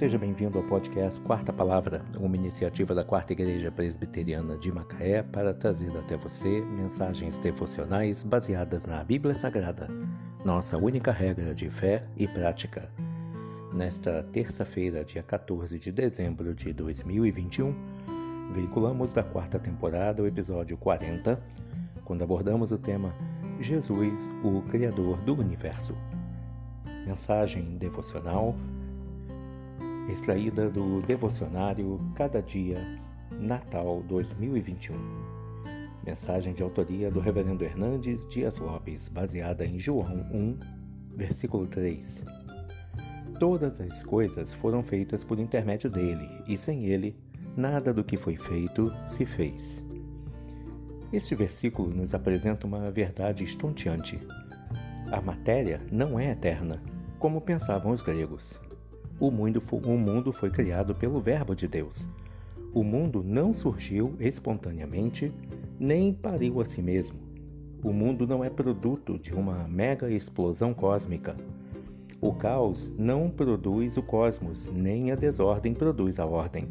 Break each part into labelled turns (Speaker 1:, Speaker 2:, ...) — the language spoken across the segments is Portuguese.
Speaker 1: Seja bem-vindo ao podcast Quarta Palavra, uma iniciativa da Quarta Igreja Presbiteriana de Macaé para trazer até você mensagens devocionais baseadas na Bíblia Sagrada, nossa única regra de fé e prática. Nesta terça-feira, dia 14 de dezembro de 2021, veiculamos da quarta temporada o episódio 40, quando abordamos o tema Jesus, o Criador do Universo. Mensagem devocional extraída do devocionário Cada Dia Natal 2021. Mensagem de autoria do Reverendo Hernandes Dias Lopes, baseada em João 1, versículo 3. Todas as coisas foram feitas por intermédio dele, e sem ele, nada do que foi feito se fez. Este versículo nos apresenta uma verdade estonteante. A matéria não é eterna, como pensavam os gregos. O mundo, o mundo foi criado pelo Verbo de Deus. O mundo não surgiu espontaneamente, nem pariu a si mesmo. O mundo não é produto de uma mega explosão cósmica. O caos não produz o cosmos, nem a desordem produz a ordem.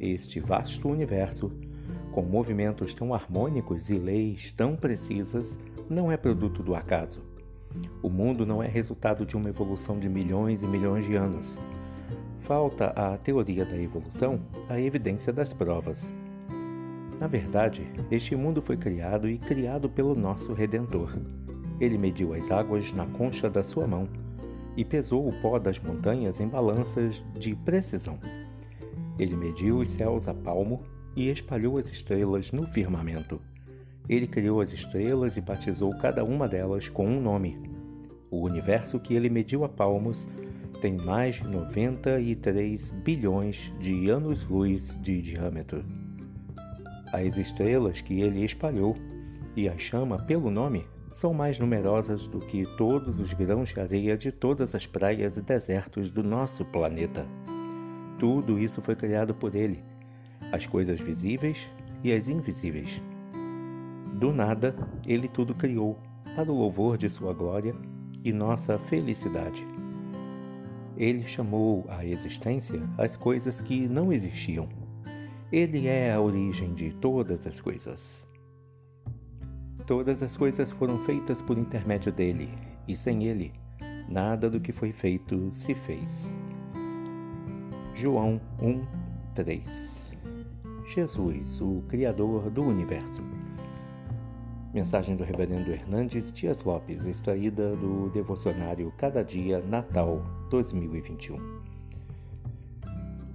Speaker 1: Este vasto universo, com movimentos tão harmônicos e leis tão precisas, não é produto do acaso. O mundo não é resultado de uma evolução de milhões e milhões de anos. Falta à teoria da evolução a evidência das provas. Na verdade, este mundo foi criado e criado pelo nosso Redentor. Ele mediu as águas na concha da sua mão e pesou o pó das montanhas em balanças de precisão. Ele mediu os céus a palmo e espalhou as estrelas no firmamento. Ele criou as estrelas e batizou cada uma delas com um nome. O universo que ele mediu a palmos tem mais de 93 bilhões de anos-luz de diâmetro. As estrelas que ele espalhou e as chama pelo nome são mais numerosas do que todos os grãos de areia de todas as praias e desertos do nosso planeta. Tudo isso foi criado por ele, as coisas visíveis e as invisíveis do nada, ele tudo criou, para o louvor de sua glória e nossa felicidade. Ele chamou à existência as coisas que não existiam. Ele é a origem de todas as coisas. Todas as coisas foram feitas por intermédio dele, e sem ele, nada do que foi feito se fez. João 1, 3 Jesus, o Criador do Universo. Mensagem do Reverendo Hernandes Dias Lopes, extraída do devocionário Cada Dia Natal 2021.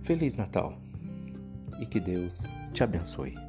Speaker 1: Feliz Natal e que Deus te abençoe.